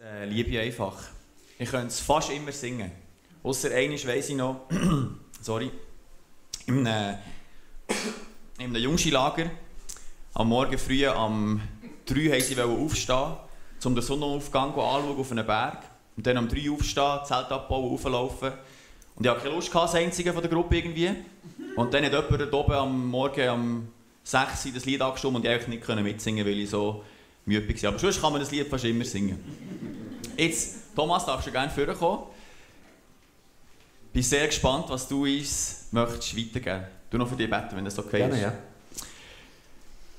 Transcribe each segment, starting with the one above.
äh, liebe einfach. Ich könnte es fast immer singen. Außer eines weiss ich noch, sorry, in einem, in einem Jungskilager, am Morgen früh um 3 wollten sie aufstehen, um den Sonnenaufgang anzuschauen auf einen Berg. Und dann um 3 Uhr aufstehen, Zelt abbauen, auflaufen. Und ich hatte keine Lust, als Einzige von der Gruppe irgendwie. Und dann hat jemand oben am Morgen um 6 Uhr das Lied angestimmt und ich eigentlich nicht mitsingen weil ich so müde war. Aber sonst kann man das Lied fast immer singen. Jetzt, Thomas, darfst du gerne vorkommen. Ich bin sehr gespannt, was du uns möchtest weitergeben. Du noch für dich beten, wenn das okay Gerne, ist. Ja.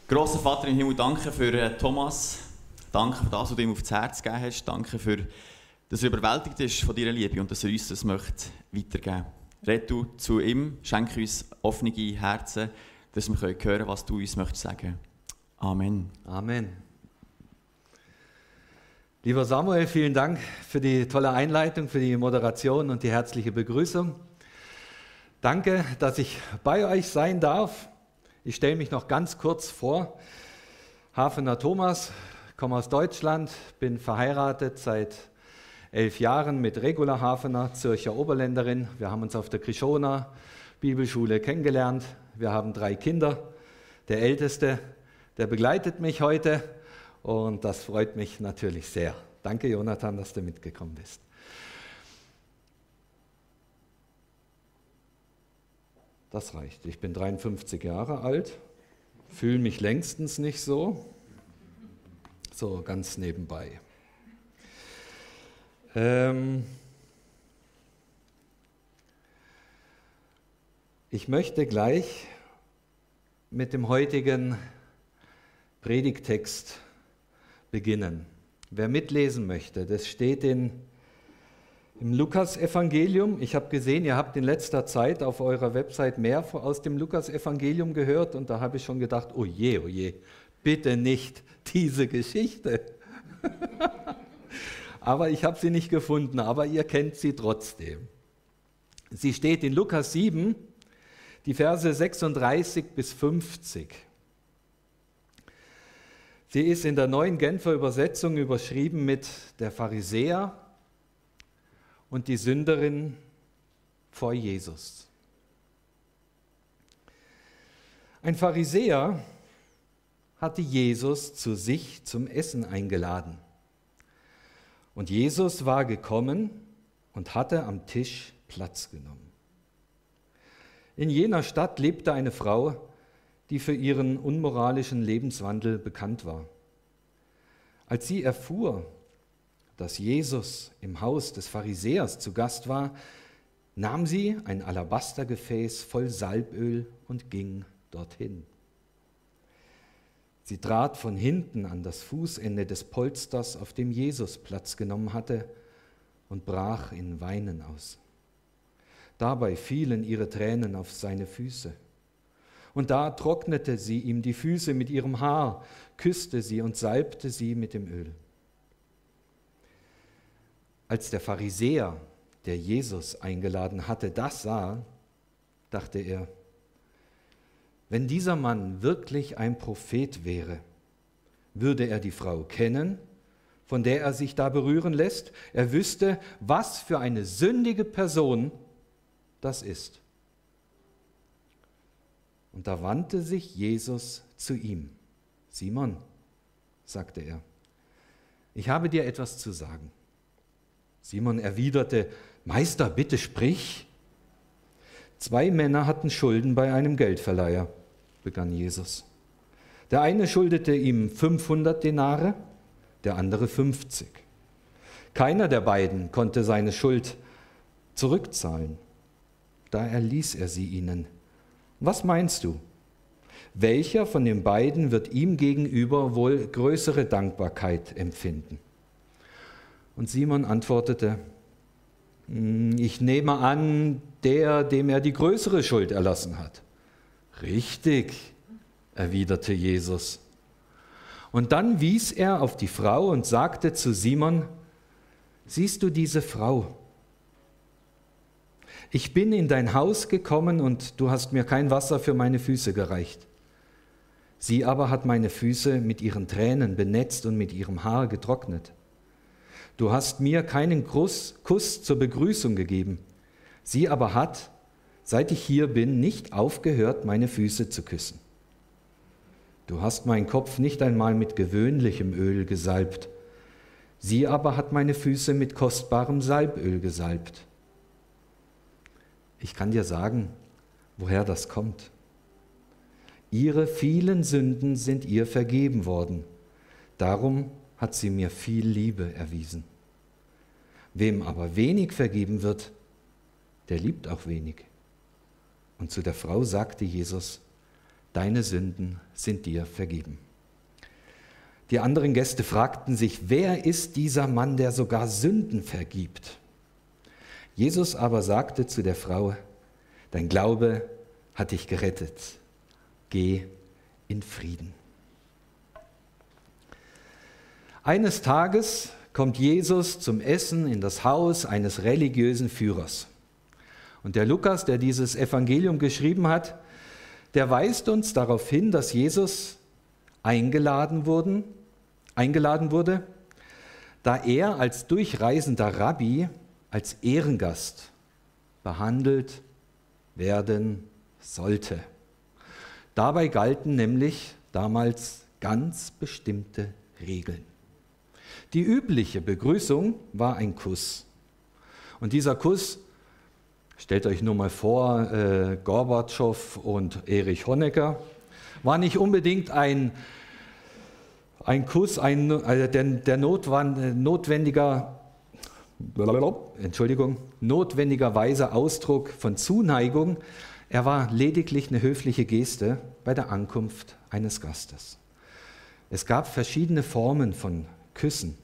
Grosser Vater im Himmel, danke für äh, Thomas. Danke für das, was du ihm aufs Herz gegeben hast. Danke für, dass er überwältigt ist von deiner Liebe und dass er uns das möchte weitergeben. Red du zu ihm, schenke uns offene Herzen, dass wir hören können, was du uns möchtest sagen. Amen. Amen. Lieber Samuel, vielen Dank für die tolle Einleitung, für die Moderation und die herzliche Begrüßung. Danke, dass ich bei euch sein darf. Ich stelle mich noch ganz kurz vor. Hafener Thomas, komme aus Deutschland, bin verheiratet seit elf Jahren mit Regula Hafener, Zürcher Oberländerin. Wir haben uns auf der Krishona Bibelschule kennengelernt. Wir haben drei Kinder. Der älteste, der begleitet mich heute und das freut mich natürlich sehr. Danke, Jonathan, dass du mitgekommen bist. Das reicht. Ich bin 53 Jahre alt, fühle mich längstens nicht so. So ganz nebenbei. Ähm ich möchte gleich mit dem heutigen Predigtext beginnen. Wer mitlesen möchte, das steht in, im Lukas-Evangelium. Ich habe gesehen, ihr habt in letzter Zeit auf eurer Website mehr aus dem Lukas-Evangelium gehört und da habe ich schon gedacht, oh je, oh je, bitte nicht diese Geschichte. aber ich habe sie nicht gefunden, aber ihr kennt sie trotzdem. Sie steht in Lukas 7, die Verse 36 bis 50. Sie ist in der neuen Genfer Übersetzung überschrieben mit der Pharisäer und die Sünderin vor Jesus. Ein Pharisäer hatte Jesus zu sich zum Essen eingeladen. Und Jesus war gekommen und hatte am Tisch Platz genommen. In jener Stadt lebte eine Frau, die für ihren unmoralischen Lebenswandel bekannt war. Als sie erfuhr, dass Jesus im Haus des Pharisäers zu Gast war, nahm sie ein Alabastergefäß voll Salböl und ging dorthin. Sie trat von hinten an das Fußende des Polsters, auf dem Jesus Platz genommen hatte, und brach in Weinen aus. Dabei fielen ihre Tränen auf seine Füße. Und da trocknete sie ihm die Füße mit ihrem Haar, küsste sie und salbte sie mit dem Öl. Als der Pharisäer, der Jesus eingeladen hatte, das sah, dachte er, wenn dieser Mann wirklich ein Prophet wäre, würde er die Frau kennen, von der er sich da berühren lässt. Er wüsste, was für eine sündige Person das ist. Und da wandte sich Jesus zu ihm. Simon, sagte er, ich habe dir etwas zu sagen. Simon erwiderte, Meister, bitte sprich. Zwei Männer hatten Schulden bei einem Geldverleiher, begann Jesus. Der eine schuldete ihm 500 Denare, der andere 50. Keiner der beiden konnte seine Schuld zurückzahlen. Da erließ er sie ihnen. Was meinst du? Welcher von den beiden wird ihm gegenüber wohl größere Dankbarkeit empfinden? Und Simon antwortete, hm, ich nehme an, der, dem er die größere Schuld erlassen hat. Richtig, erwiderte Jesus. Und dann wies er auf die Frau und sagte zu Simon, siehst du diese Frau? Ich bin in dein Haus gekommen und du hast mir kein Wasser für meine Füße gereicht. Sie aber hat meine Füße mit ihren Tränen benetzt und mit ihrem Haar getrocknet. Du hast mir keinen Kuss, Kuss zur Begrüßung gegeben. Sie aber hat, seit ich hier bin, nicht aufgehört, meine Füße zu küssen. Du hast meinen Kopf nicht einmal mit gewöhnlichem Öl gesalbt. Sie aber hat meine Füße mit kostbarem Salböl gesalbt. Ich kann dir sagen, woher das kommt. Ihre vielen Sünden sind ihr vergeben worden. Darum hat sie mir viel Liebe erwiesen. Wem aber wenig vergeben wird, der liebt auch wenig. Und zu der Frau sagte Jesus, deine Sünden sind dir vergeben. Die anderen Gäste fragten sich, wer ist dieser Mann, der sogar Sünden vergibt? Jesus aber sagte zu der Frau, dein Glaube hat dich gerettet, geh in Frieden. Eines Tages kommt Jesus zum Essen in das Haus eines religiösen Führers. Und der Lukas, der dieses Evangelium geschrieben hat, der weist uns darauf hin, dass Jesus eingeladen, wurden, eingeladen wurde, da er als durchreisender Rabbi als Ehrengast behandelt werden sollte. Dabei galten nämlich damals ganz bestimmte Regeln. Die übliche Begrüßung war ein Kuss. Und dieser Kuss, stellt euch nur mal vor, äh, Gorbatschow und Erich Honecker, war nicht unbedingt ein, ein Kuss, ein, also der, der Notwand, notwendiger, Entschuldigung, notwendigerweise Ausdruck von Zuneigung. Er war lediglich eine höfliche Geste bei der Ankunft eines Gastes. Es gab verschiedene Formen von Küssen,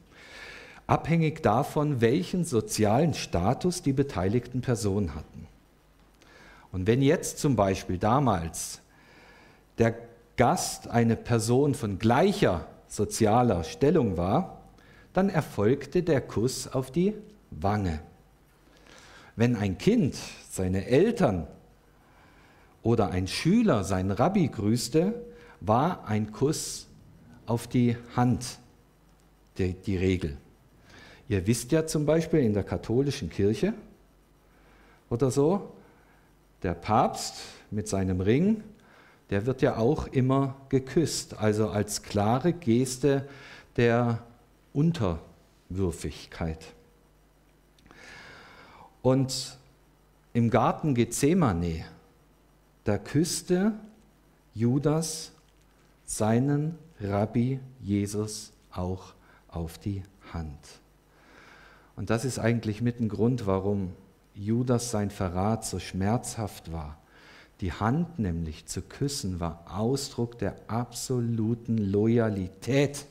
abhängig davon, welchen sozialen Status die beteiligten Personen hatten. Und wenn jetzt zum Beispiel damals der Gast eine Person von gleicher sozialer Stellung war, dann erfolgte der Kuss auf die Wange. Wenn ein Kind seine Eltern oder ein Schüler seinen Rabbi grüßte, war ein Kuss auf die Hand die, die Regel. Ihr wisst ja zum Beispiel in der katholischen Kirche oder so, der Papst mit seinem Ring, der wird ja auch immer geküsst, also als klare Geste der Unterwürfigkeit. Und im Garten Gethsemane, da küsste Judas seinen Rabbi Jesus auch auf die Hand. Und das ist eigentlich mit ein Grund, warum Judas sein Verrat so schmerzhaft war. Die Hand nämlich zu küssen war Ausdruck der absoluten Loyalität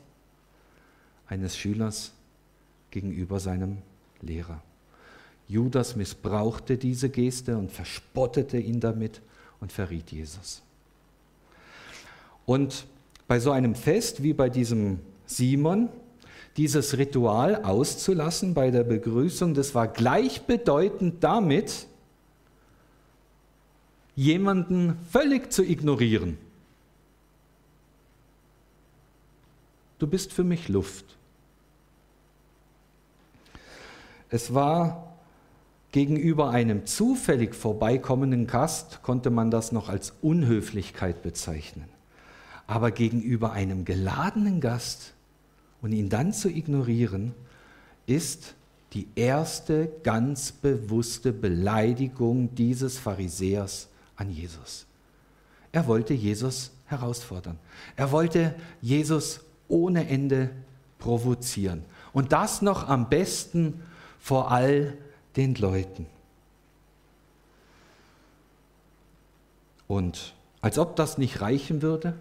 eines Schülers gegenüber seinem Lehrer. Judas missbrauchte diese Geste und verspottete ihn damit und verriet Jesus. Und bei so einem Fest wie bei diesem Simon, dieses Ritual auszulassen bei der Begrüßung, das war gleichbedeutend damit, jemanden völlig zu ignorieren. Du bist für mich Luft. Es war gegenüber einem zufällig vorbeikommenden Gast, konnte man das noch als Unhöflichkeit bezeichnen. Aber gegenüber einem geladenen Gast und ihn dann zu ignorieren, ist die erste ganz bewusste Beleidigung dieses Pharisäers an Jesus. Er wollte Jesus herausfordern. Er wollte Jesus ohne Ende provozieren. Und das noch am besten vor all den Leuten. Und als ob das nicht reichen würde,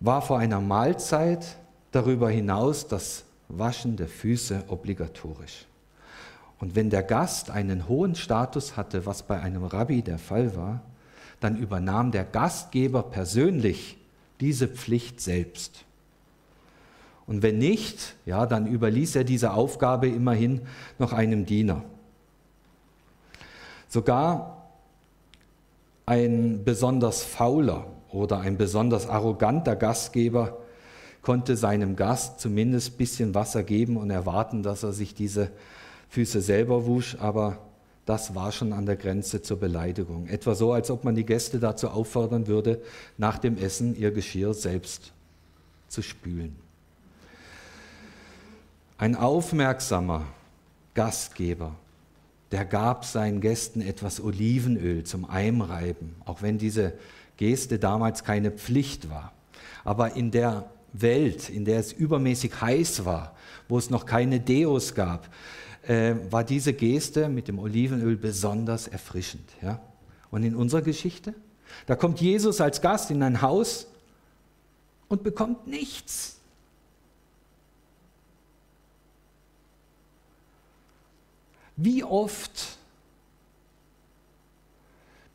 war vor einer Mahlzeit darüber hinaus das Waschen der Füße obligatorisch. Und wenn der Gast einen hohen Status hatte, was bei einem Rabbi der Fall war, dann übernahm der Gastgeber persönlich diese Pflicht selbst. Und wenn nicht, ja, dann überließ er diese Aufgabe immerhin noch einem Diener. Sogar ein besonders fauler oder ein besonders arroganter Gastgeber konnte seinem Gast zumindest ein bisschen Wasser geben und erwarten, dass er sich diese Füße selber wusch, aber das war schon an der Grenze zur Beleidigung. Etwa so, als ob man die Gäste dazu auffordern würde, nach dem Essen ihr Geschirr selbst zu spülen. Ein aufmerksamer Gastgeber, der gab seinen Gästen etwas Olivenöl zum Einreiben, auch wenn diese Geste damals keine Pflicht war. Aber in der Welt, in der es übermäßig heiß war, wo es noch keine Deos gab, äh, war diese Geste mit dem Olivenöl besonders erfrischend. Ja? Und in unserer Geschichte, da kommt Jesus als Gast in ein Haus und bekommt nichts. Wie oft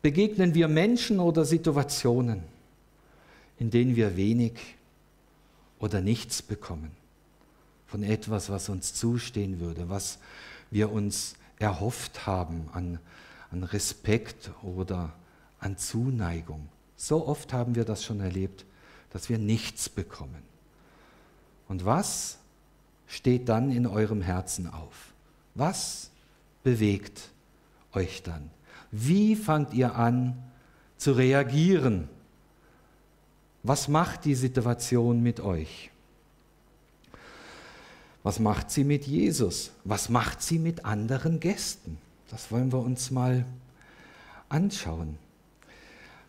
begegnen wir Menschen oder Situationen, in denen wir wenig oder nichts bekommen von etwas, was uns zustehen würde, was wir uns erhofft haben an, an Respekt oder an Zuneigung. So oft haben wir das schon erlebt, dass wir nichts bekommen. Und was steht dann in eurem Herzen auf? Was bewegt euch dann? Wie fangt ihr an zu reagieren? Was macht die Situation mit euch? Was macht sie mit Jesus? Was macht sie mit anderen Gästen? Das wollen wir uns mal anschauen.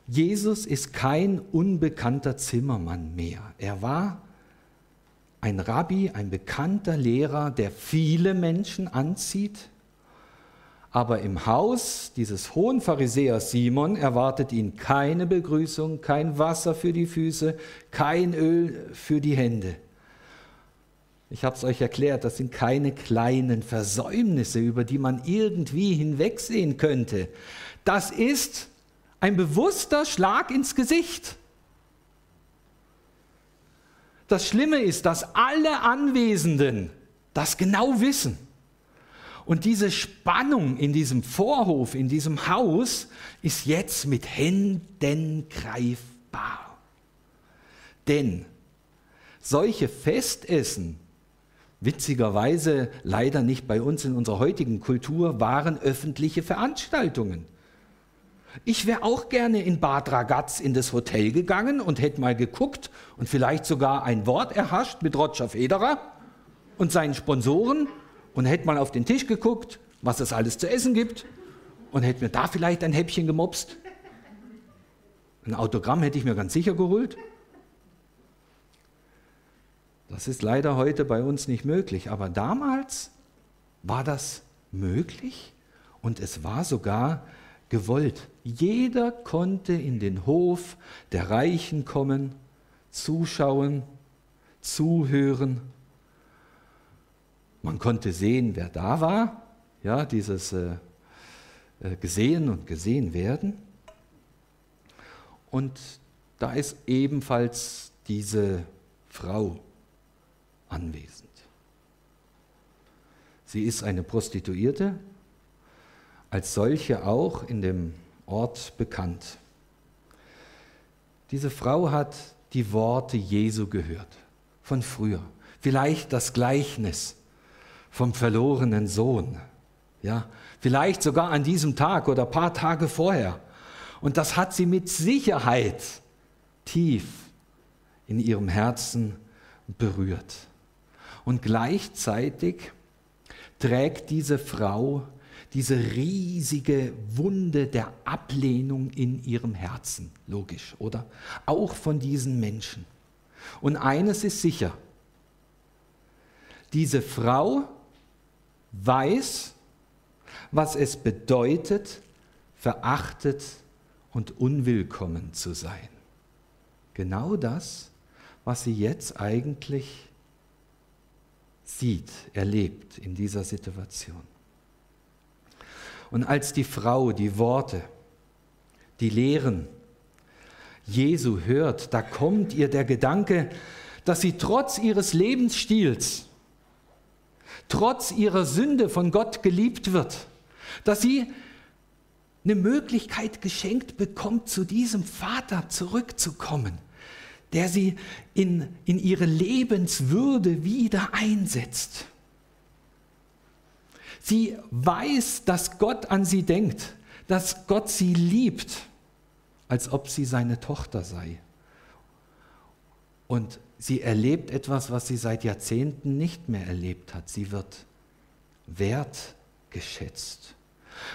Jesus ist kein unbekannter Zimmermann mehr. Er war ein Rabbi, ein bekannter Lehrer, der viele Menschen anzieht. Aber im Haus dieses hohen Pharisäers Simon erwartet ihn keine Begrüßung, kein Wasser für die Füße, kein Öl für die Hände. Ich habe es euch erklärt, das sind keine kleinen Versäumnisse, über die man irgendwie hinwegsehen könnte. Das ist ein bewusster Schlag ins Gesicht. Das Schlimme ist, dass alle Anwesenden das genau wissen. Und diese Spannung in diesem Vorhof, in diesem Haus, ist jetzt mit Händen greifbar. Denn solche Festessen witzigerweise leider nicht bei uns in unserer heutigen Kultur, waren öffentliche Veranstaltungen. Ich wäre auch gerne in Bad Ragaz in das Hotel gegangen und hätte mal geguckt und vielleicht sogar ein Wort erhascht mit Roger Federer und seinen Sponsoren und hätte mal auf den Tisch geguckt, was es alles zu essen gibt und hätte mir da vielleicht ein Häppchen gemopst. Ein Autogramm hätte ich mir ganz sicher geholt. Das ist leider heute bei uns nicht möglich, aber damals war das möglich und es war sogar gewollt. Jeder konnte in den Hof der Reichen kommen, zuschauen, zuhören. Man konnte sehen, wer da war, ja, dieses äh, äh gesehen und gesehen werden. Und da ist ebenfalls diese Frau anwesend. Sie ist eine Prostituierte, als solche auch in dem Ort bekannt. Diese Frau hat die Worte Jesu gehört, von früher. Vielleicht das Gleichnis vom verlorenen Sohn. Ja, vielleicht sogar an diesem Tag oder paar Tage vorher. Und das hat sie mit Sicherheit tief in ihrem Herzen berührt. Und gleichzeitig trägt diese Frau diese riesige Wunde der Ablehnung in ihrem Herzen, logisch, oder? Auch von diesen Menschen. Und eines ist sicher, diese Frau weiß, was es bedeutet, verachtet und unwillkommen zu sein. Genau das, was sie jetzt eigentlich sieht, erlebt in dieser Situation. Und als die Frau die Worte, die Lehren Jesu hört, da kommt ihr der Gedanke, dass sie trotz ihres Lebensstils, trotz ihrer Sünde von Gott geliebt wird, dass sie eine Möglichkeit geschenkt bekommt, zu diesem Vater zurückzukommen, der sie in, in ihre Lebenswürde wieder einsetzt. Sie weiß, dass Gott an sie denkt, dass Gott sie liebt, als ob sie seine Tochter sei. Und sie erlebt etwas, was sie seit Jahrzehnten nicht mehr erlebt hat. Sie wird wertgeschätzt.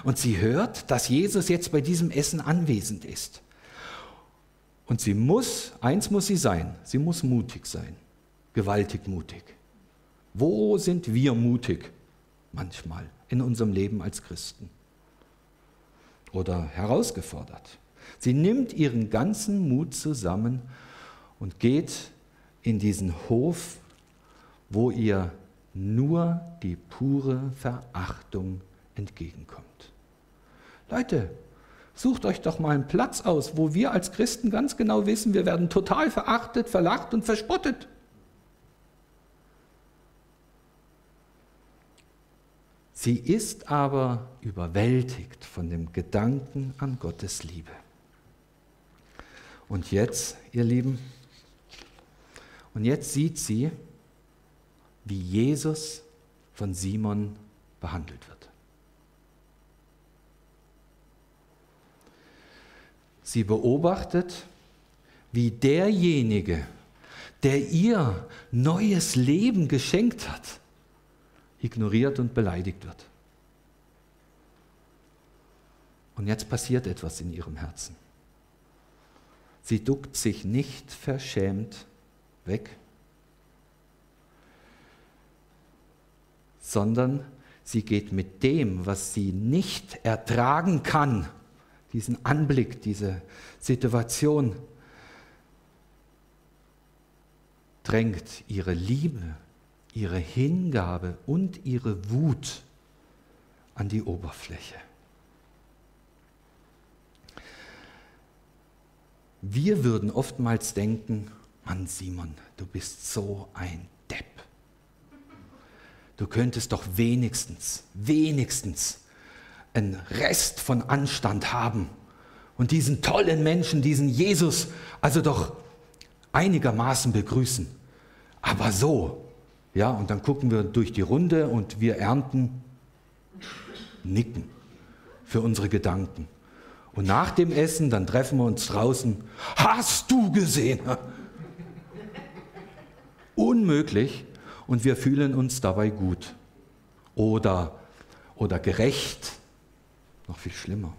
Und sie hört, dass Jesus jetzt bei diesem Essen anwesend ist. Und sie muss, eins muss sie sein, sie muss mutig sein, gewaltig mutig. Wo sind wir mutig? Manchmal in unserem Leben als Christen. Oder herausgefordert. Sie nimmt ihren ganzen Mut zusammen und geht in diesen Hof, wo ihr nur die pure Verachtung entgegenkommt. Leute, sucht euch doch mal einen Platz aus, wo wir als Christen ganz genau wissen, wir werden total verachtet, verlacht und verspottet. Sie ist aber überwältigt von dem Gedanken an Gottes Liebe. Und jetzt, ihr Lieben, und jetzt sieht sie, wie Jesus von Simon behandelt wird. Sie beobachtet, wie derjenige, der ihr neues Leben geschenkt hat, ignoriert und beleidigt wird. Und jetzt passiert etwas in ihrem Herzen. Sie duckt sich nicht verschämt weg, sondern sie geht mit dem, was sie nicht ertragen kann, diesen Anblick, diese Situation, drängt ihre Liebe, ihre Hingabe und ihre Wut an die Oberfläche. Wir würden oftmals denken, Mann Simon, du bist so ein Depp. Du könntest doch wenigstens, wenigstens einen Rest von Anstand haben und diesen tollen Menschen, diesen Jesus, also doch einigermaßen begrüßen. Aber so, ja, und dann gucken wir durch die Runde und wir ernten Nicken für unsere Gedanken. Und nach dem Essen, dann treffen wir uns draußen. Hast du gesehen? Unmöglich. Und wir fühlen uns dabei gut oder, oder gerecht. Noch viel schlimmer.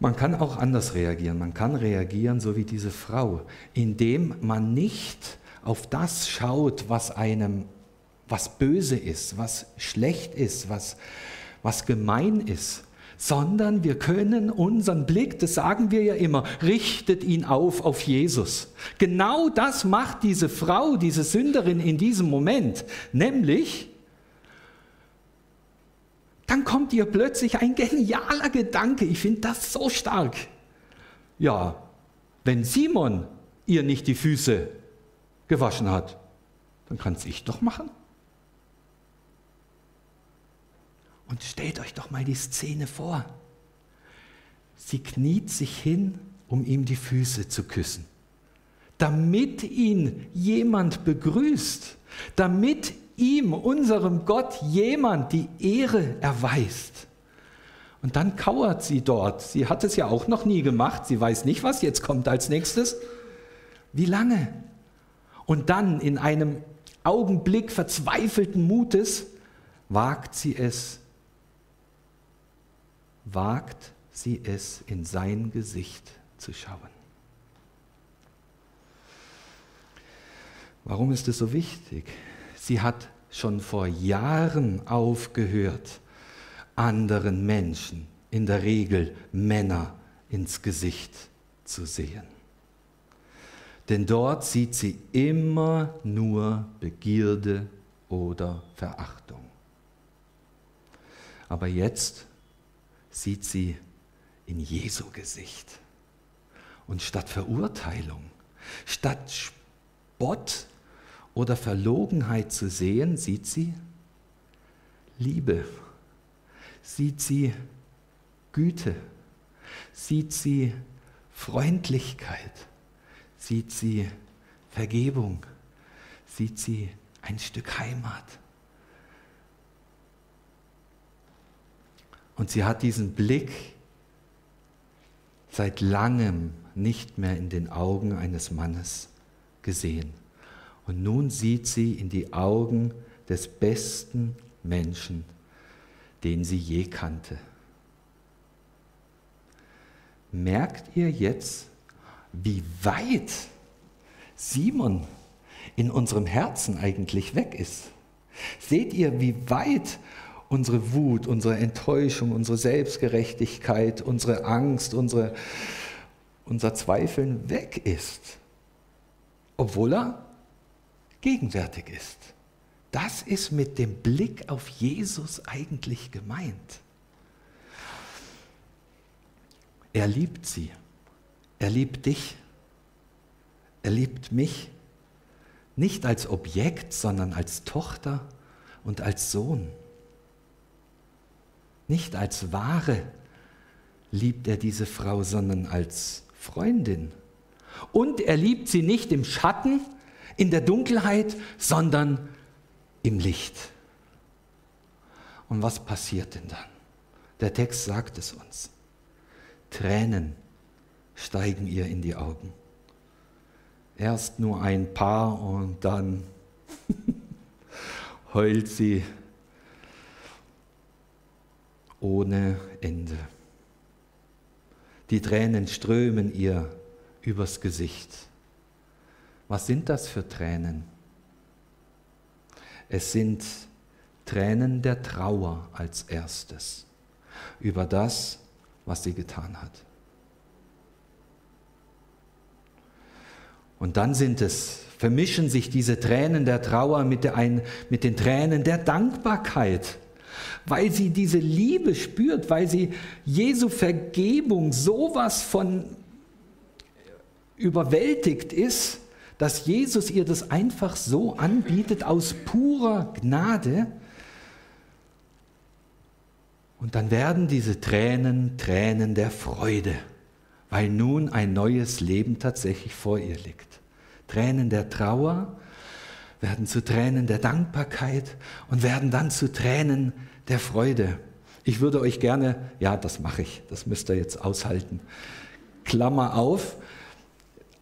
Man kann auch anders reagieren. Man kann reagieren, so wie diese Frau, indem man nicht auf das schaut, was einem, was böse ist, was schlecht ist, was, was gemein ist, sondern wir können unseren Blick, das sagen wir ja immer, richtet ihn auf auf Jesus. Genau das macht diese Frau, diese Sünderin in diesem Moment, nämlich dann kommt ihr plötzlich ein genialer Gedanke. Ich finde das so stark. Ja, wenn Simon ihr nicht die Füße gewaschen hat, dann kann es ich doch machen. Und stellt euch doch mal die Szene vor. Sie kniet sich hin, um ihm die Füße zu küssen, damit ihn jemand begrüßt, damit ihm, unserem Gott, jemand die Ehre erweist. Und dann kauert sie dort. Sie hat es ja auch noch nie gemacht. Sie weiß nicht, was jetzt kommt als nächstes. Wie lange? Und dann in einem Augenblick verzweifelten Mutes wagt sie es, wagt sie es, in sein Gesicht zu schauen. Warum ist es so wichtig? Sie hat schon vor Jahren aufgehört, anderen Menschen, in der Regel Männer, ins Gesicht zu sehen. Denn dort sieht sie immer nur Begierde oder Verachtung. Aber jetzt sieht sie in Jesu Gesicht. Und statt Verurteilung, statt Spott oder Verlogenheit zu sehen, sieht sie Liebe, sieht sie Güte, sieht sie Freundlichkeit, sieht sie Vergebung, sieht sie ein Stück Heimat. Und sie hat diesen Blick seit langem nicht mehr in den Augen eines Mannes gesehen. Und nun sieht sie in die Augen des besten Menschen, den sie je kannte. Merkt ihr jetzt, wie weit Simon in unserem Herzen eigentlich weg ist? Seht ihr, wie weit unsere Wut, unsere Enttäuschung, unsere Selbstgerechtigkeit, unsere Angst, unsere, unser Zweifeln weg ist, obwohl er gegenwärtig ist. Das ist mit dem Blick auf Jesus eigentlich gemeint. Er liebt sie. Er liebt dich. Er liebt mich. Nicht als Objekt, sondern als Tochter und als Sohn. Nicht als Ware liebt er diese Frau, sondern als Freundin. Und er liebt sie nicht im Schatten, in der Dunkelheit, sondern im Licht. Und was passiert denn dann? Der Text sagt es uns. Tränen steigen ihr in die Augen. Erst nur ein paar und dann heult sie ohne Ende. Die Tränen strömen ihr übers Gesicht. Was sind das für Tränen? Es sind Tränen der Trauer als erstes über das, was sie getan hat. Und dann sind es, vermischen sich diese Tränen der Trauer mit, der, mit den Tränen der Dankbarkeit, weil sie diese Liebe spürt, weil sie Jesu Vergebung sowas von überwältigt ist, dass Jesus ihr das einfach so anbietet aus purer Gnade. Und dann werden diese Tränen Tränen der Freude, weil nun ein neues Leben tatsächlich vor ihr liegt. Tränen der Trauer werden zu Tränen der Dankbarkeit und werden dann zu Tränen der Freude. Ich würde euch gerne, ja, das mache ich, das müsst ihr jetzt aushalten. Klammer auf,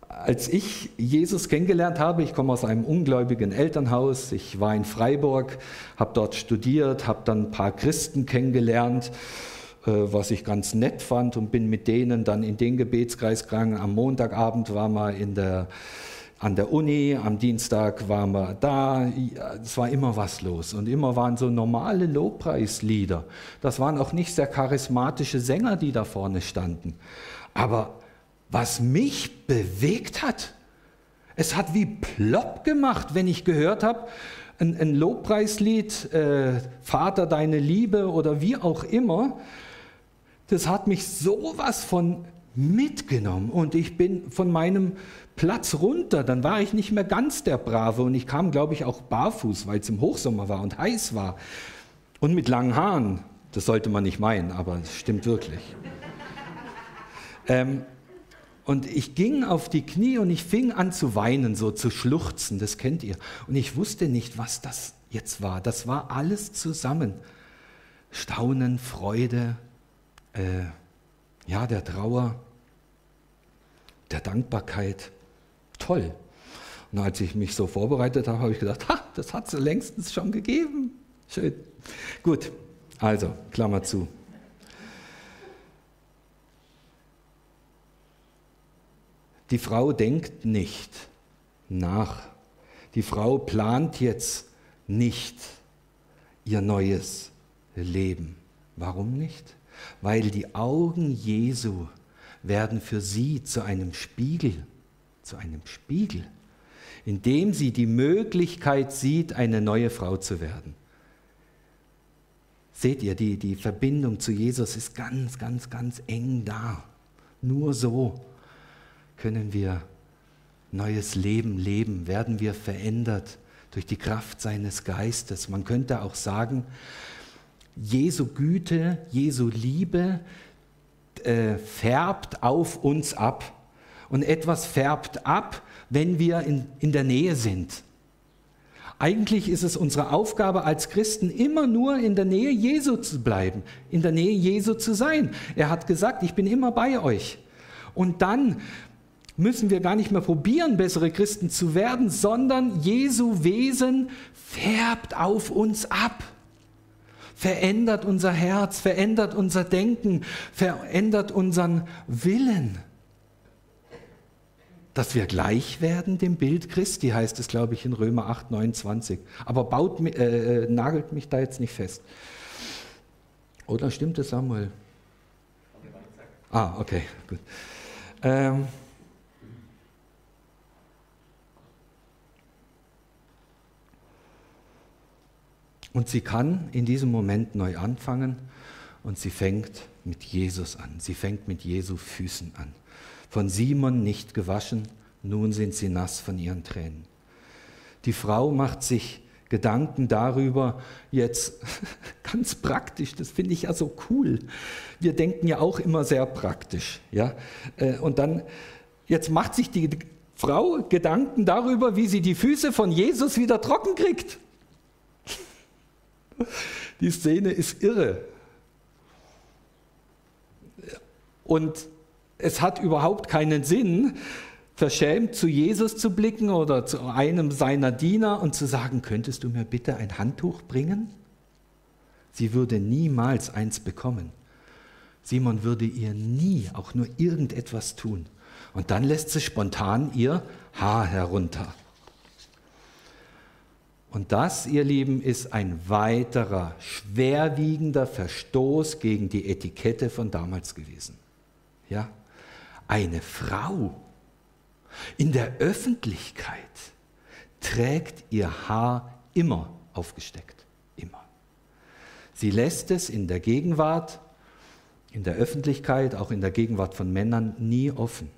als ich Jesus kennengelernt habe, ich komme aus einem ungläubigen Elternhaus, ich war in Freiburg, habe dort studiert, habe dann ein paar Christen kennengelernt, äh, was ich ganz nett fand und bin mit denen dann in den Gebetskreis gegangen. Am Montagabend waren wir in der, an der Uni, am Dienstag waren wir da, es war immer was los und immer waren so normale Lobpreislieder. Das waren auch nicht sehr charismatische Sänger, die da vorne standen. Aber was mich bewegt hat. Es hat wie plopp gemacht, wenn ich gehört habe, ein, ein Lobpreislied, äh, Vater, deine Liebe oder wie auch immer. Das hat mich sowas von mitgenommen und ich bin von meinem Platz runter. Dann war ich nicht mehr ganz der Brave und ich kam, glaube ich, auch barfuß, weil es im Hochsommer war und heiß war und mit langen Haaren. Das sollte man nicht meinen, aber es stimmt wirklich. ähm, und ich ging auf die Knie und ich fing an zu weinen, so zu schluchzen, das kennt ihr. Und ich wusste nicht, was das jetzt war. Das war alles zusammen. Staunen, Freude, äh, ja, der Trauer, der Dankbarkeit. Toll. Und als ich mich so vorbereitet habe, habe ich gedacht, ha, das hat es längstens schon gegeben. Schön. Gut, also, Klammer zu. Die Frau denkt nicht nach. Die Frau plant jetzt nicht ihr neues Leben. Warum nicht? Weil die Augen Jesu werden für sie zu einem Spiegel, zu einem Spiegel, in dem sie die Möglichkeit sieht, eine neue Frau zu werden. Seht ihr, die, die Verbindung zu Jesus ist ganz, ganz, ganz eng da. Nur so können wir neues Leben leben, werden wir verändert durch die Kraft seines Geistes. Man könnte auch sagen, Jesu Güte, Jesu Liebe äh, färbt auf uns ab und etwas färbt ab, wenn wir in, in der Nähe sind. Eigentlich ist es unsere Aufgabe als Christen, immer nur in der Nähe Jesu zu bleiben, in der Nähe Jesu zu sein. Er hat gesagt, ich bin immer bei euch. Und dann müssen wir gar nicht mehr probieren, bessere Christen zu werden, sondern Jesu Wesen färbt auf uns ab. Verändert unser Herz, verändert unser Denken, verändert unseren Willen dass wir gleich werden dem Bild Christi, heißt es, glaube ich, in Römer 8, 29. Aber baut, äh, äh, nagelt mich da jetzt nicht fest. Oder stimmt es, Samuel? Ah, okay, gut. Ähm, und sie kann in diesem Moment neu anfangen und sie fängt mit Jesus an. Sie fängt mit Jesu Füßen an von Simon nicht gewaschen, nun sind sie nass von ihren Tränen. Die Frau macht sich Gedanken darüber, jetzt ganz praktisch, das finde ich ja so cool. Wir denken ja auch immer sehr praktisch. Ja? Äh, und dann, jetzt macht sich die Frau Gedanken darüber, wie sie die Füße von Jesus wieder trocken kriegt. Die Szene ist irre. Und es hat überhaupt keinen Sinn, verschämt zu Jesus zu blicken oder zu einem seiner Diener und zu sagen, könntest du mir bitte ein Handtuch bringen? Sie würde niemals eins bekommen. Simon würde ihr nie auch nur irgendetwas tun. Und dann lässt sie spontan ihr Haar herunter. Und das, ihr Lieben, ist ein weiterer schwerwiegender Verstoß gegen die Etikette von damals gewesen. Ja? Eine Frau in der Öffentlichkeit trägt ihr Haar immer aufgesteckt. Immer. Sie lässt es in der Gegenwart, in der Öffentlichkeit, auch in der Gegenwart von Männern nie offen.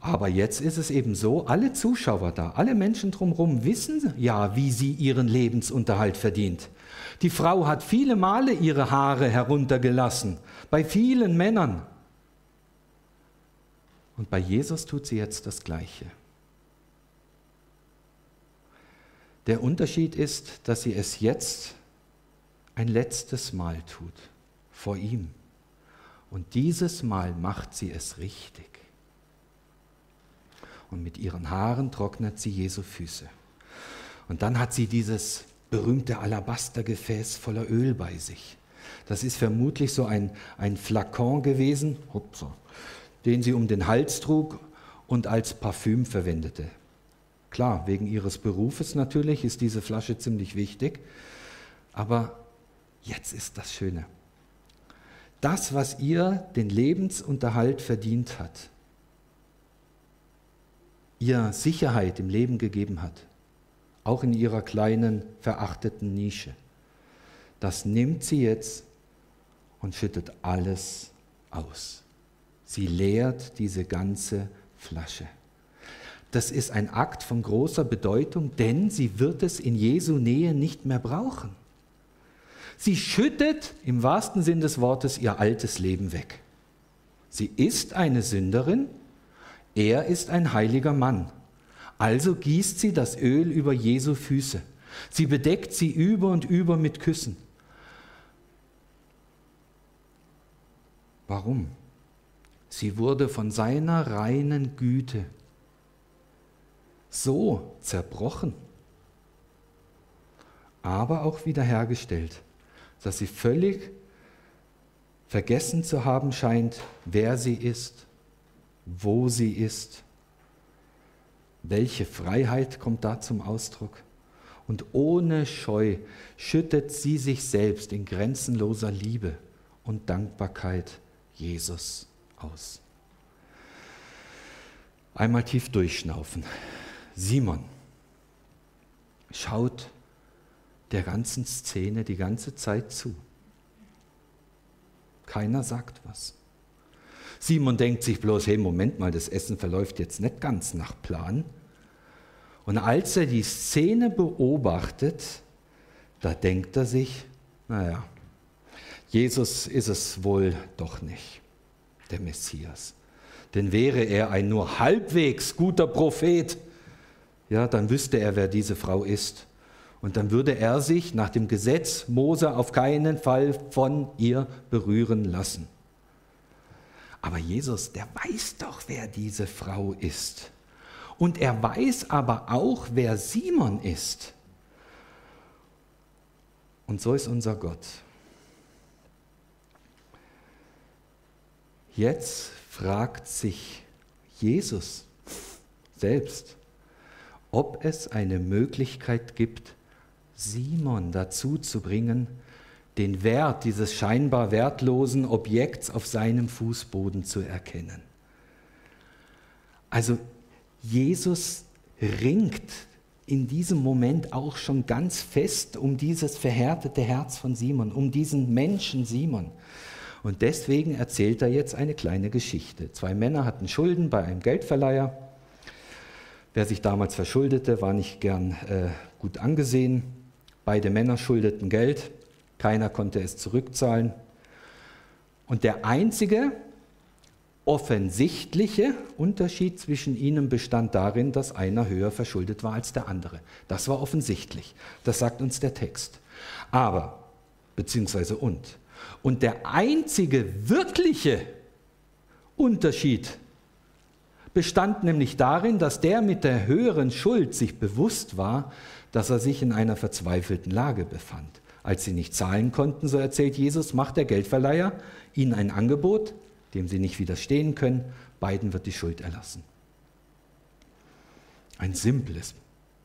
Aber jetzt ist es eben so, alle Zuschauer da, alle Menschen drumherum wissen ja, wie sie ihren Lebensunterhalt verdient. Die Frau hat viele Male ihre Haare heruntergelassen, bei vielen Männern. Und bei Jesus tut sie jetzt das Gleiche. Der Unterschied ist, dass sie es jetzt ein letztes Mal tut, vor ihm. Und dieses Mal macht sie es richtig. Und mit ihren Haaren trocknet sie Jesu Füße. Und dann hat sie dieses berühmte Alabastergefäß voller Öl bei sich. Das ist vermutlich so ein, ein Flakon gewesen. Ups, den sie um den Hals trug und als Parfüm verwendete. Klar, wegen ihres Berufes natürlich ist diese Flasche ziemlich wichtig, aber jetzt ist das Schöne. Das, was ihr den Lebensunterhalt verdient hat, ihr Sicherheit im Leben gegeben hat, auch in ihrer kleinen, verachteten Nische, das nimmt sie jetzt und schüttet alles aus. Sie leert diese ganze Flasche. Das ist ein Akt von großer Bedeutung, denn sie wird es in Jesu Nähe nicht mehr brauchen. Sie schüttet im wahrsten Sinn des Wortes ihr altes Leben weg. Sie ist eine Sünderin, er ist ein heiliger Mann. Also gießt sie das Öl über Jesu Füße. Sie bedeckt sie über und über mit Küssen. Warum? Sie wurde von seiner reinen Güte so zerbrochen, aber auch wiederhergestellt, dass sie völlig vergessen zu haben scheint, wer sie ist, wo sie ist. Welche Freiheit kommt da zum Ausdruck? Und ohne Scheu schüttet sie sich selbst in grenzenloser Liebe und Dankbarkeit Jesus aus. Einmal tief durchschnaufen. Simon schaut der ganzen Szene die ganze Zeit zu. Keiner sagt was. Simon denkt sich bloß, hey, Moment mal, das Essen verläuft jetzt nicht ganz nach Plan. Und als er die Szene beobachtet, da denkt er sich, naja, Jesus ist es wohl doch nicht der Messias. Denn wäre er ein nur halbwegs guter Prophet, ja, dann wüsste er, wer diese Frau ist. Und dann würde er sich nach dem Gesetz Mose auf keinen Fall von ihr berühren lassen. Aber Jesus, der weiß doch, wer diese Frau ist. Und er weiß aber auch, wer Simon ist. Und so ist unser Gott. Jetzt fragt sich Jesus selbst, ob es eine Möglichkeit gibt, Simon dazu zu bringen, den Wert dieses scheinbar wertlosen Objekts auf seinem Fußboden zu erkennen. Also Jesus ringt in diesem Moment auch schon ganz fest um dieses verhärtete Herz von Simon, um diesen Menschen Simon. Und deswegen erzählt er jetzt eine kleine Geschichte. Zwei Männer hatten Schulden bei einem Geldverleiher. Wer sich damals verschuldete, war nicht gern äh, gut angesehen. Beide Männer schuldeten Geld, keiner konnte es zurückzahlen. Und der einzige offensichtliche Unterschied zwischen ihnen bestand darin, dass einer höher verschuldet war als der andere. Das war offensichtlich. Das sagt uns der Text. Aber, beziehungsweise und, und der einzige wirkliche Unterschied bestand nämlich darin, dass der mit der höheren Schuld sich bewusst war, dass er sich in einer verzweifelten Lage befand. Als sie nicht zahlen konnten, so erzählt Jesus, macht der Geldverleiher ihnen ein Angebot, dem sie nicht widerstehen können. Beiden wird die Schuld erlassen. Ein simples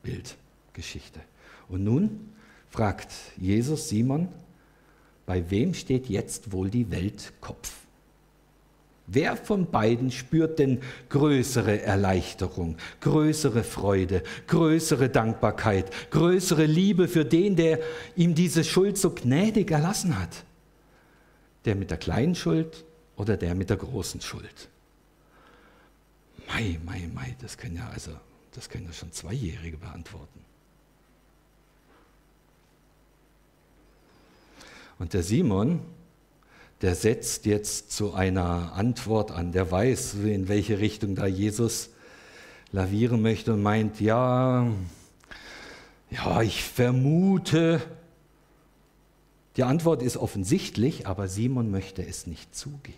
Bild, Geschichte. Und nun fragt Jesus Simon, bei wem steht jetzt wohl die Welt Kopf? Wer von beiden spürt denn größere Erleichterung, größere Freude, größere Dankbarkeit, größere Liebe für den, der ihm diese Schuld so gnädig erlassen hat? Der mit der kleinen Schuld oder der mit der großen Schuld? Mei, mei, mei, das können ja also, das können ja schon Zweijährige beantworten. Und der Simon, der setzt jetzt zu einer Antwort an, der weiß, in welche Richtung da Jesus lavieren möchte und meint, ja, ja, ich vermute. Die Antwort ist offensichtlich, aber Simon möchte es nicht zugeben.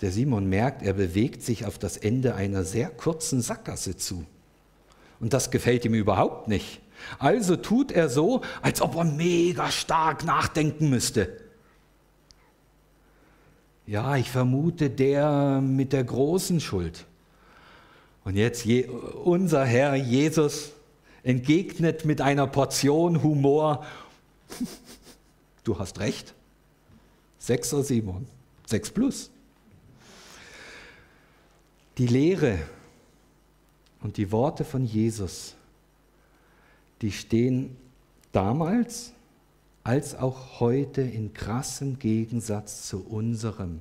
Der Simon merkt, er bewegt sich auf das Ende einer sehr kurzen Sackgasse zu. Und das gefällt ihm überhaupt nicht. Also tut er so, als ob er mega stark nachdenken müsste. Ja, ich vermute der mit der großen Schuld. Und jetzt je, unser Herr Jesus entgegnet mit einer Portion Humor. Du hast recht. Sechser Simon. Sechs plus. Die Lehre und die Worte von Jesus, die stehen damals als auch heute in krassem Gegensatz zu unserem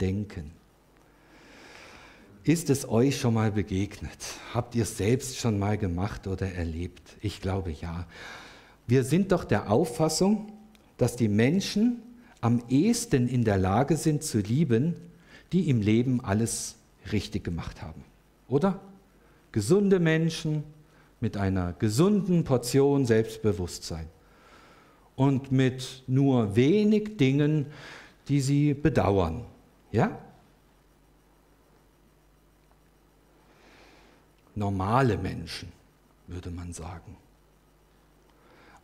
Denken. Ist es euch schon mal begegnet? Habt ihr es selbst schon mal gemacht oder erlebt? Ich glaube ja. Wir sind doch der Auffassung, dass die Menschen am ehesten in der Lage sind zu lieben, die im Leben alles richtig gemacht haben. Oder? Gesunde Menschen mit einer gesunden Portion Selbstbewusstsein und mit nur wenig Dingen, die sie bedauern. Ja? Normale Menschen, würde man sagen.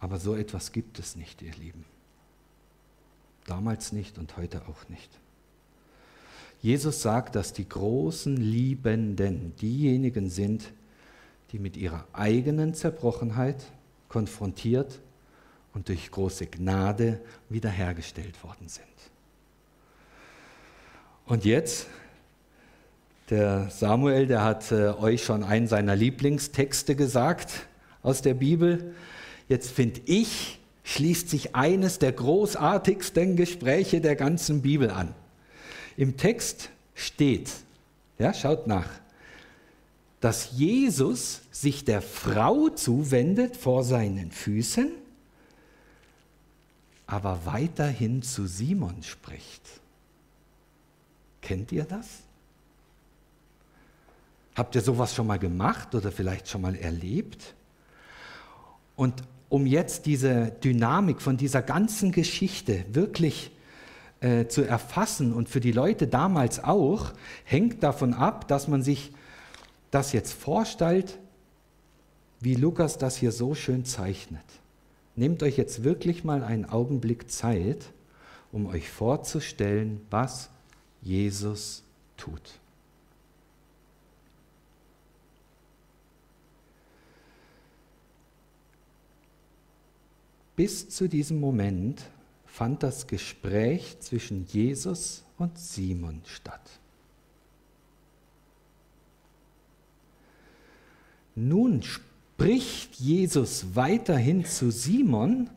Aber so etwas gibt es nicht, ihr Lieben. Damals nicht und heute auch nicht. Jesus sagt, dass die großen Liebenden diejenigen sind, die mit ihrer eigenen Zerbrochenheit konfrontiert und durch große Gnade wiederhergestellt worden sind. Und jetzt, der Samuel, der hat äh, euch schon einen seiner Lieblingstexte gesagt aus der Bibel. Jetzt finde ich, schließt sich eines der großartigsten Gespräche der ganzen Bibel an. Im Text steht, ja, schaut nach, dass Jesus sich der Frau zuwendet vor seinen Füßen, aber weiterhin zu Simon spricht. Kennt ihr das? Habt ihr sowas schon mal gemacht oder vielleicht schon mal erlebt? Und um jetzt diese Dynamik von dieser ganzen Geschichte wirklich äh, zu erfassen und für die Leute damals auch, hängt davon ab, dass man sich das jetzt vorstellt, wie Lukas das hier so schön zeichnet. Nehmt euch jetzt wirklich mal einen Augenblick Zeit, um euch vorzustellen, was Jesus tut. Bis zu diesem Moment fand das Gespräch zwischen Jesus und Simon statt. Nun spricht Jesus weiterhin zu Simon,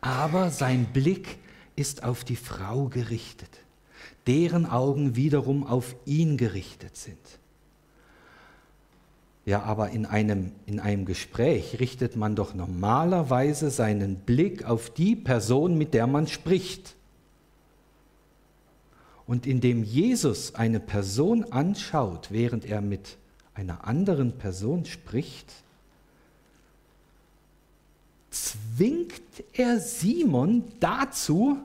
aber sein Blick ist auf die Frau gerichtet, deren Augen wiederum auf ihn gerichtet sind. Ja, aber in einem, in einem Gespräch richtet man doch normalerweise seinen Blick auf die Person, mit der man spricht. Und indem Jesus eine Person anschaut, während er mit einer anderen Person spricht, zwingt er Simon dazu,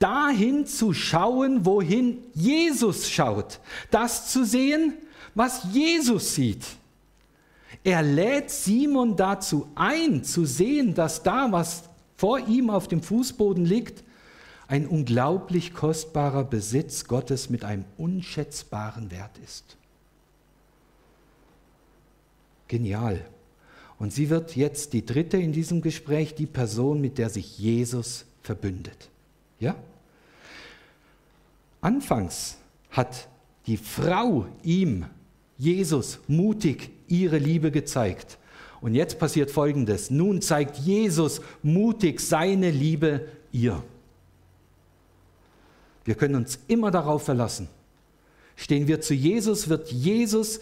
dahin zu schauen, wohin Jesus schaut, das zu sehen, was Jesus sieht. Er lädt Simon dazu ein, zu sehen, dass da, was vor ihm auf dem Fußboden liegt, ein unglaublich kostbarer Besitz Gottes mit einem unschätzbaren Wert ist. Genial. Und sie wird jetzt die dritte in diesem Gespräch, die Person, mit der sich Jesus verbündet. Ja? Anfangs hat die Frau ihm, Jesus, mutig ihre Liebe gezeigt. Und jetzt passiert Folgendes. Nun zeigt Jesus mutig seine Liebe ihr. Wir können uns immer darauf verlassen. Stehen wir zu Jesus, wird Jesus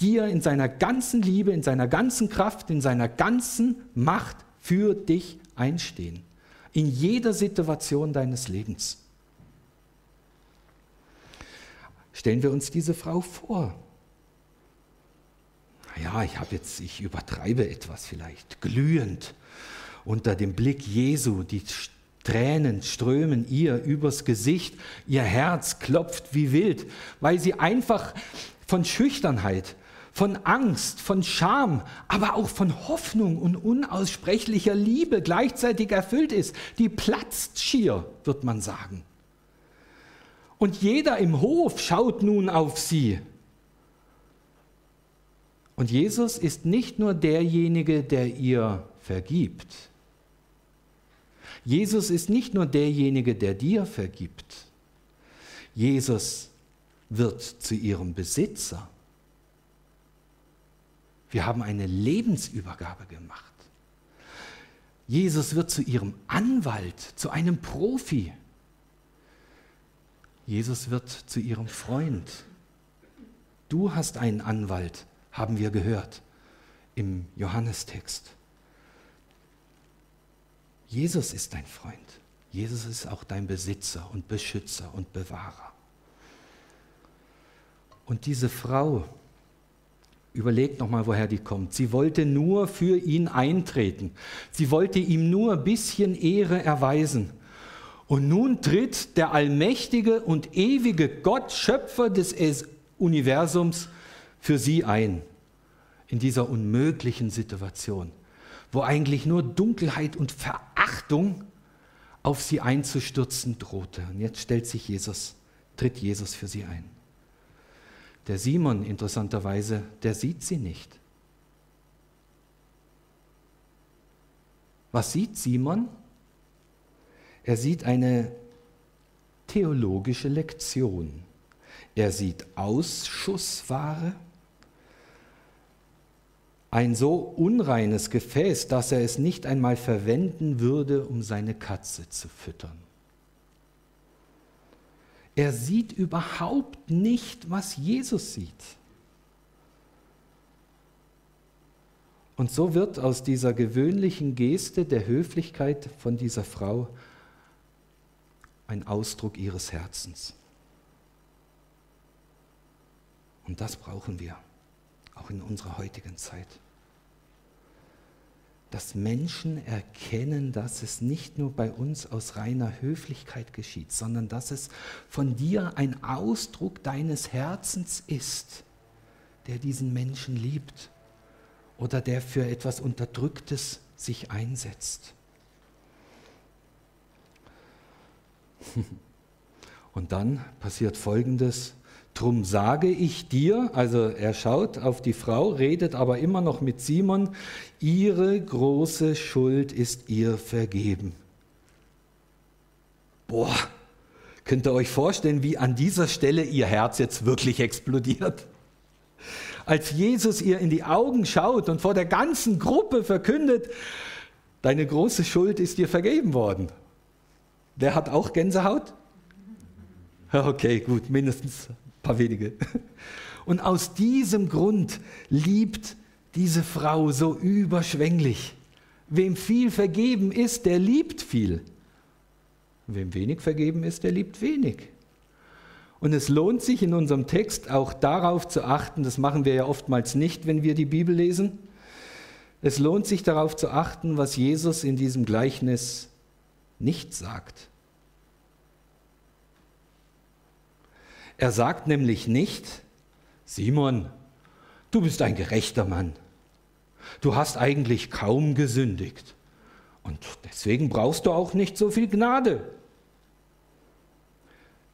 dir in seiner ganzen Liebe, in seiner ganzen Kraft, in seiner ganzen Macht für dich einstehen. In jeder Situation deines Lebens. Stellen wir uns diese Frau vor ja, ich habe jetzt, ich übertreibe etwas vielleicht, glühend unter dem Blick Jesu, die Tränen strömen ihr übers Gesicht, ihr Herz klopft wie wild, weil sie einfach von Schüchternheit, von Angst, von Scham, aber auch von Hoffnung und unaussprechlicher Liebe gleichzeitig erfüllt ist. Die platzt schier, wird man sagen. Und jeder im Hof schaut nun auf sie und Jesus ist nicht nur derjenige, der ihr vergibt. Jesus ist nicht nur derjenige, der dir vergibt. Jesus wird zu ihrem Besitzer. Wir haben eine Lebensübergabe gemacht. Jesus wird zu ihrem Anwalt, zu einem Profi. Jesus wird zu ihrem Freund. Du hast einen Anwalt, haben wir gehört im Johannestext. Jesus ist dein Freund. Jesus ist auch dein Besitzer und Beschützer und Bewahrer. Und diese Frau, überlegt nochmal, woher die kommt. Sie wollte nur für ihn eintreten. Sie wollte ihm nur ein bisschen Ehre erweisen. Und nun tritt der allmächtige und ewige Gott, Schöpfer des Universums, für sie ein in dieser unmöglichen Situation, wo eigentlich nur Dunkelheit und Verachtung auf sie einzustürzen drohte. Und jetzt stellt sich Jesus, tritt Jesus für sie ein. Der Simon, interessanterweise, der sieht sie nicht. Was sieht Simon? Er sieht eine theologische Lektion. Er sieht Ausschussware ein so unreines Gefäß, dass er es nicht einmal verwenden würde, um seine Katze zu füttern. Er sieht überhaupt nicht, was Jesus sieht. Und so wird aus dieser gewöhnlichen Geste der Höflichkeit von dieser Frau ein Ausdruck ihres Herzens. Und das brauchen wir, auch in unserer heutigen Zeit. Dass Menschen erkennen, dass es nicht nur bei uns aus reiner Höflichkeit geschieht, sondern dass es von dir ein Ausdruck deines Herzens ist, der diesen Menschen liebt oder der für etwas Unterdrücktes sich einsetzt. Und dann passiert Folgendes. Drum sage ich dir, also er schaut auf die Frau, redet aber immer noch mit Simon, ihre große Schuld ist ihr vergeben. Boah, könnt ihr euch vorstellen, wie an dieser Stelle ihr Herz jetzt wirklich explodiert? Als Jesus ihr in die Augen schaut und vor der ganzen Gruppe verkündet, deine große Schuld ist dir vergeben worden. Wer hat auch Gänsehaut? Okay, gut, mindestens paar wenige. Und aus diesem Grund liebt diese Frau so überschwänglich. Wem viel vergeben ist, der liebt viel. Wem wenig vergeben ist, der liebt wenig. Und es lohnt sich in unserem Text auch darauf zu achten, das machen wir ja oftmals nicht, wenn wir die Bibel lesen. Es lohnt sich darauf zu achten, was Jesus in diesem Gleichnis nicht sagt. Er sagt nämlich nicht, Simon, du bist ein gerechter Mann. Du hast eigentlich kaum gesündigt. Und deswegen brauchst du auch nicht so viel Gnade.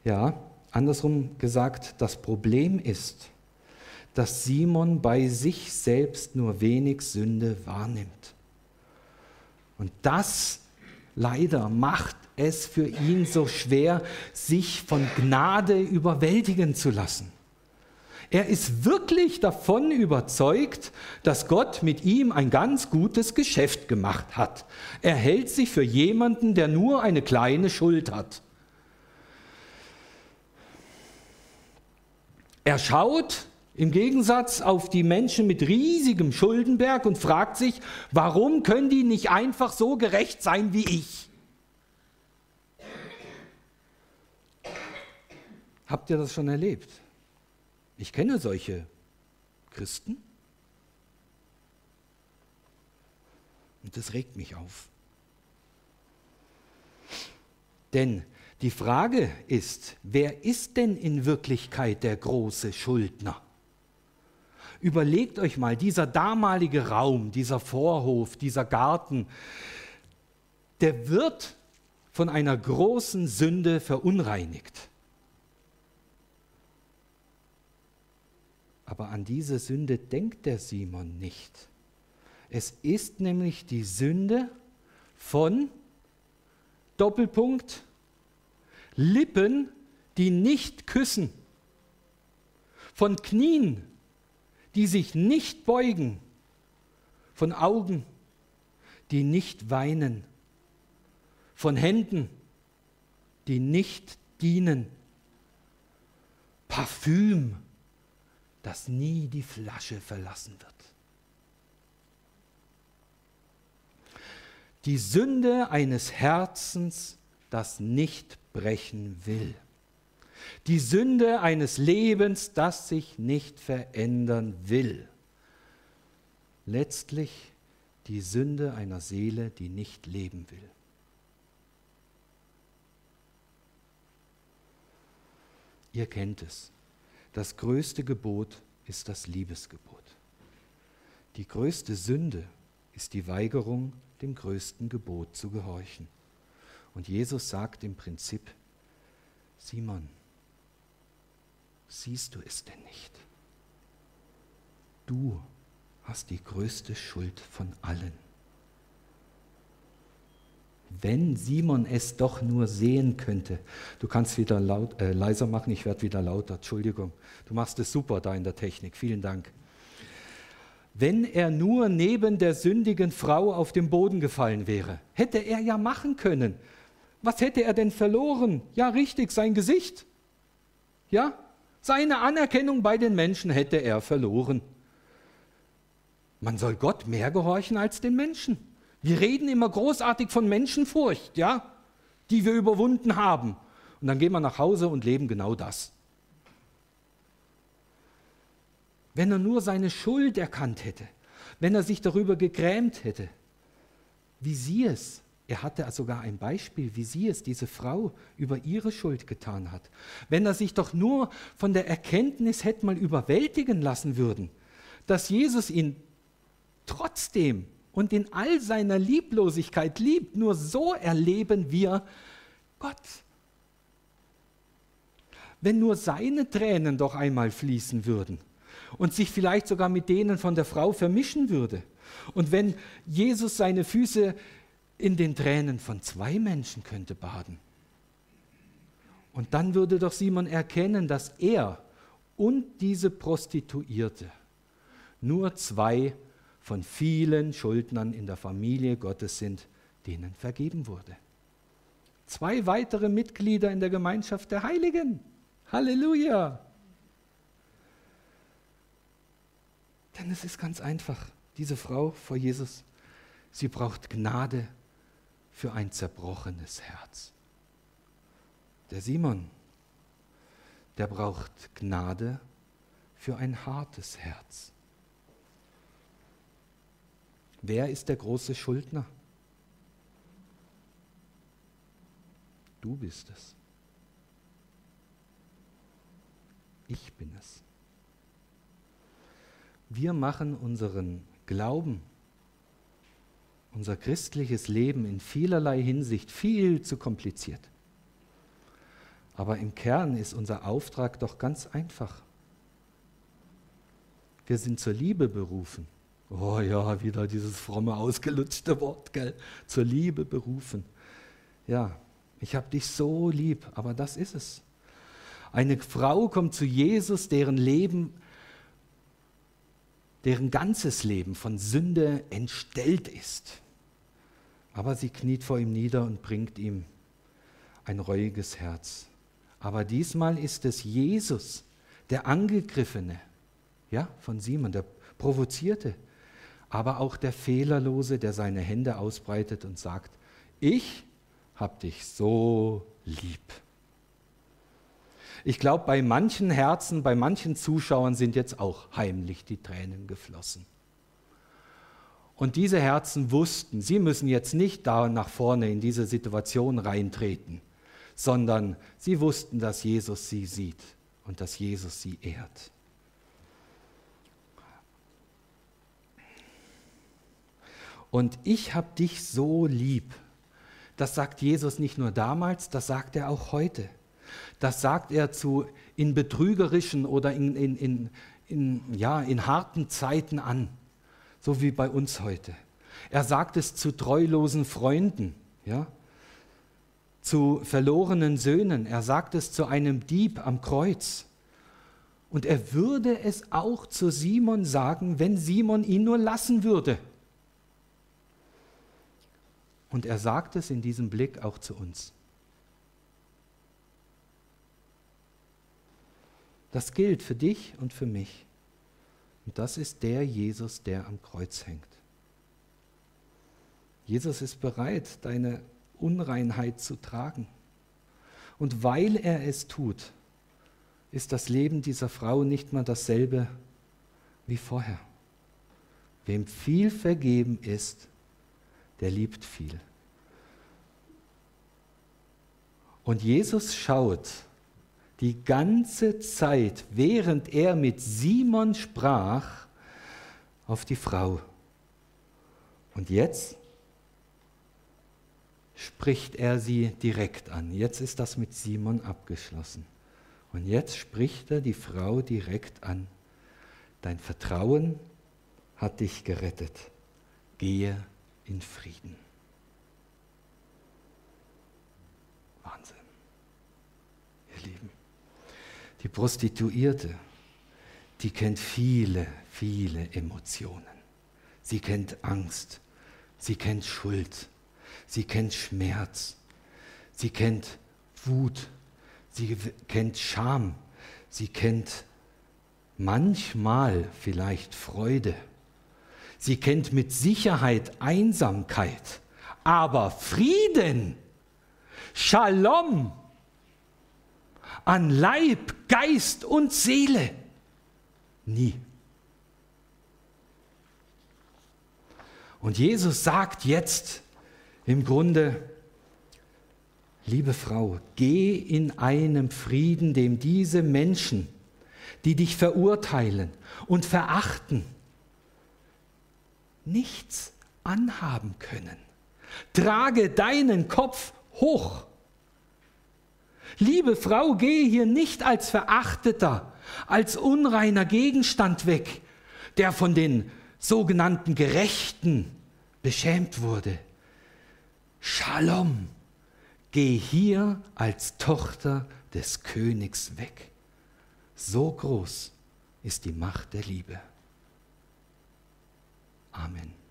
Ja, andersrum gesagt, das Problem ist, dass Simon bei sich selbst nur wenig Sünde wahrnimmt. Und das leider macht es für ihn so schwer, sich von Gnade überwältigen zu lassen. Er ist wirklich davon überzeugt, dass Gott mit ihm ein ganz gutes Geschäft gemacht hat. Er hält sich für jemanden, der nur eine kleine Schuld hat. Er schaut im Gegensatz auf die Menschen mit riesigem Schuldenberg und fragt sich, warum können die nicht einfach so gerecht sein wie ich? Habt ihr das schon erlebt? Ich kenne solche Christen. Und das regt mich auf. Denn die Frage ist, wer ist denn in Wirklichkeit der große Schuldner? Überlegt euch mal, dieser damalige Raum, dieser Vorhof, dieser Garten, der wird von einer großen Sünde verunreinigt. Aber an diese Sünde denkt der Simon nicht. Es ist nämlich die Sünde von Doppelpunkt Lippen, die nicht küssen, von Knien, die sich nicht beugen, von Augen, die nicht weinen, von Händen, die nicht dienen, Parfüm, das nie die Flasche verlassen wird. Die Sünde eines Herzens, das nicht brechen will. Die Sünde eines Lebens, das sich nicht verändern will. Letztlich die Sünde einer Seele, die nicht leben will. Ihr kennt es. Das größte Gebot ist das Liebesgebot. Die größte Sünde ist die Weigerung, dem größten Gebot zu gehorchen. Und Jesus sagt im Prinzip, Simon, siehst du es denn nicht? Du hast die größte Schuld von allen. Wenn Simon es doch nur sehen könnte. Du kannst wieder laut, äh, leiser machen, ich werde wieder lauter. Entschuldigung. Du machst es super da in der Technik. Vielen Dank. Wenn er nur neben der sündigen Frau auf dem Boden gefallen wäre, hätte er ja machen können. Was hätte er denn verloren? Ja, richtig, sein Gesicht. Ja, seine Anerkennung bei den Menschen hätte er verloren. Man soll Gott mehr gehorchen als den Menschen. Wir reden immer großartig von Menschenfurcht, ja? die wir überwunden haben. Und dann gehen wir nach Hause und leben genau das. Wenn er nur seine Schuld erkannt hätte, wenn er sich darüber gegrämt hätte, wie sie es, er hatte sogar ein Beispiel, wie sie es, diese Frau, über ihre Schuld getan hat. Wenn er sich doch nur von der Erkenntnis hätte mal überwältigen lassen würden, dass Jesus ihn trotzdem und in all seiner Lieblosigkeit liebt, nur so erleben wir Gott. Wenn nur seine Tränen doch einmal fließen würden und sich vielleicht sogar mit denen von der Frau vermischen würde. Und wenn Jesus seine Füße in den Tränen von zwei Menschen könnte baden. Und dann würde doch Simon erkennen, dass er und diese Prostituierte nur zwei von vielen Schuldnern in der Familie Gottes sind, denen vergeben wurde. Zwei weitere Mitglieder in der Gemeinschaft der Heiligen. Halleluja! Denn es ist ganz einfach, diese Frau vor Jesus, sie braucht Gnade für ein zerbrochenes Herz. Der Simon, der braucht Gnade für ein hartes Herz. Wer ist der große Schuldner? Du bist es. Ich bin es. Wir machen unseren Glauben, unser christliches Leben in vielerlei Hinsicht viel zu kompliziert. Aber im Kern ist unser Auftrag doch ganz einfach. Wir sind zur Liebe berufen. Oh ja, wieder dieses fromme, ausgelutschte Wort, gell? Zur Liebe berufen. Ja, ich habe dich so lieb, aber das ist es. Eine Frau kommt zu Jesus, deren Leben, deren ganzes Leben von Sünde entstellt ist. Aber sie kniet vor ihm nieder und bringt ihm ein reuiges Herz. Aber diesmal ist es Jesus, der Angegriffene, ja, von Simon, der Provozierte, aber auch der Fehlerlose, der seine Hände ausbreitet und sagt, ich hab dich so lieb. Ich glaube, bei manchen Herzen, bei manchen Zuschauern sind jetzt auch heimlich die Tränen geflossen. Und diese Herzen wussten, sie müssen jetzt nicht da nach vorne in diese Situation reintreten, sondern sie wussten, dass Jesus sie sieht und dass Jesus sie ehrt. Und ich habe dich so lieb. Das sagt Jesus nicht nur damals, das sagt er auch heute. Das sagt er zu in betrügerischen oder in, in, in, in, ja, in harten Zeiten an, so wie bei uns heute. Er sagt es zu treulosen Freunden, ja, zu verlorenen Söhnen. Er sagt es zu einem Dieb am Kreuz. Und er würde es auch zu Simon sagen, wenn Simon ihn nur lassen würde. Und er sagt es in diesem Blick auch zu uns. Das gilt für dich und für mich. Und das ist der Jesus, der am Kreuz hängt. Jesus ist bereit, deine Unreinheit zu tragen. Und weil er es tut, ist das Leben dieser Frau nicht mehr dasselbe wie vorher. Wem viel vergeben ist, der liebt viel. Und Jesus schaut die ganze Zeit, während er mit Simon sprach, auf die Frau. Und jetzt spricht er sie direkt an. Jetzt ist das mit Simon abgeschlossen. Und jetzt spricht er die Frau direkt an. Dein Vertrauen hat dich gerettet. Gehe in Frieden. Wahnsinn. Ihr Lieben, die Prostituierte, die kennt viele, viele Emotionen. Sie kennt Angst, sie kennt Schuld, sie kennt Schmerz, sie kennt Wut, sie kennt Scham, sie kennt manchmal vielleicht Freude Sie kennt mit Sicherheit Einsamkeit, aber Frieden, Shalom an Leib, Geist und Seele. Nie. Und Jesus sagt jetzt im Grunde, liebe Frau, geh in einem Frieden, dem diese Menschen, die dich verurteilen und verachten, nichts anhaben können. Trage deinen Kopf hoch. Liebe Frau, gehe hier nicht als verachteter, als unreiner Gegenstand weg, der von den sogenannten Gerechten beschämt wurde. Shalom, geh hier als Tochter des Königs weg. So groß ist die Macht der Liebe. Amen.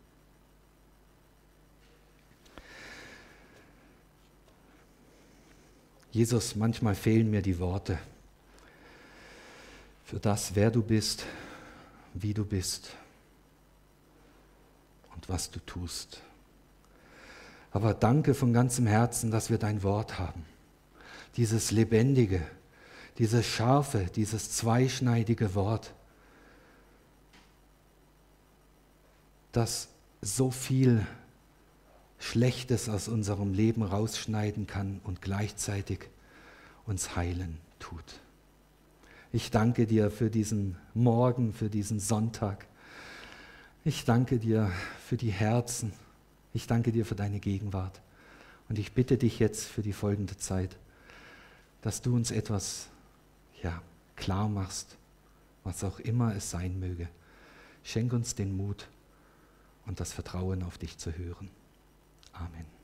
Jesus, manchmal fehlen mir die Worte für das, wer du bist, wie du bist und was du tust. Aber danke von ganzem Herzen, dass wir dein Wort haben. Dieses lebendige, dieses scharfe, dieses zweischneidige Wort, das so viel Schlechtes aus unserem Leben rausschneiden kann und gleichzeitig uns heilen tut. Ich danke dir für diesen Morgen, für diesen Sonntag. Ich danke dir für die Herzen. Ich danke dir für deine Gegenwart. Und ich bitte dich jetzt für die folgende Zeit, dass du uns etwas ja, klar machst, was auch immer es sein möge. Schenk uns den Mut und das Vertrauen auf dich zu hören. Amen.